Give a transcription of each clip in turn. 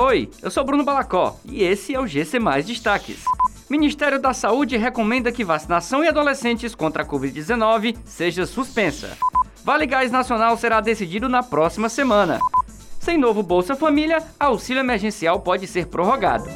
Oi, eu sou Bruno Balacó e esse é o GC Mais Destaques. Ministério da Saúde recomenda que vacinação em adolescentes contra a Covid-19 seja suspensa. Vale Gás Nacional será decidido na próxima semana. Sem novo Bolsa Família, auxílio emergencial pode ser prorrogado.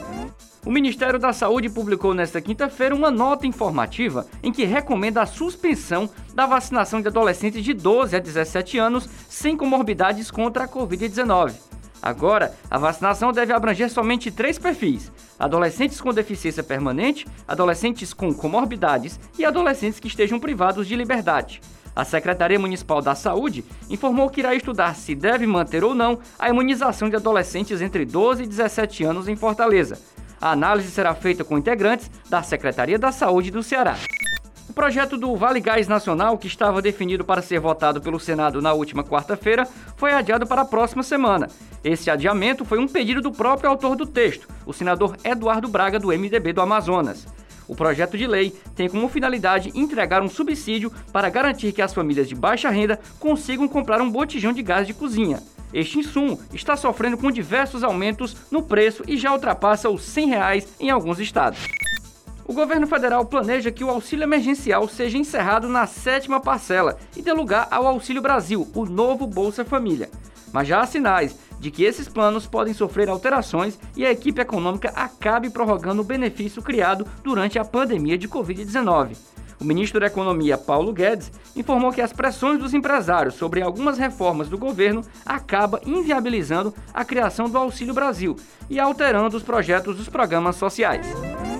O Ministério da Saúde publicou nesta quinta-feira uma nota informativa em que recomenda a suspensão da vacinação de adolescentes de 12 a 17 anos sem comorbidades contra a Covid-19. Agora, a vacinação deve abranger somente três perfis: adolescentes com deficiência permanente, adolescentes com comorbidades e adolescentes que estejam privados de liberdade. A Secretaria Municipal da Saúde informou que irá estudar se deve manter ou não a imunização de adolescentes entre 12 e 17 anos em Fortaleza. A análise será feita com integrantes da Secretaria da Saúde do Ceará. O projeto do Vale Gás Nacional, que estava definido para ser votado pelo Senado na última quarta-feira, foi adiado para a próxima semana. Esse adiamento foi um pedido do próprio autor do texto, o senador Eduardo Braga, do MDB do Amazonas. O projeto de lei tem como finalidade entregar um subsídio para garantir que as famílias de baixa renda consigam comprar um botijão de gás de cozinha. Este insumo está sofrendo com diversos aumentos no preço e já ultrapassa os 100 reais em alguns estados. O governo federal planeja que o auxílio emergencial seja encerrado na sétima parcela e dê lugar ao Auxílio Brasil, o novo Bolsa Família. Mas já há sinais de que esses planos podem sofrer alterações e a equipe econômica acabe prorrogando o benefício criado durante a pandemia de Covid-19. O ministro da Economia, Paulo Guedes, informou que as pressões dos empresários sobre algumas reformas do governo acaba inviabilizando a criação do Auxílio Brasil e alterando os projetos dos programas sociais.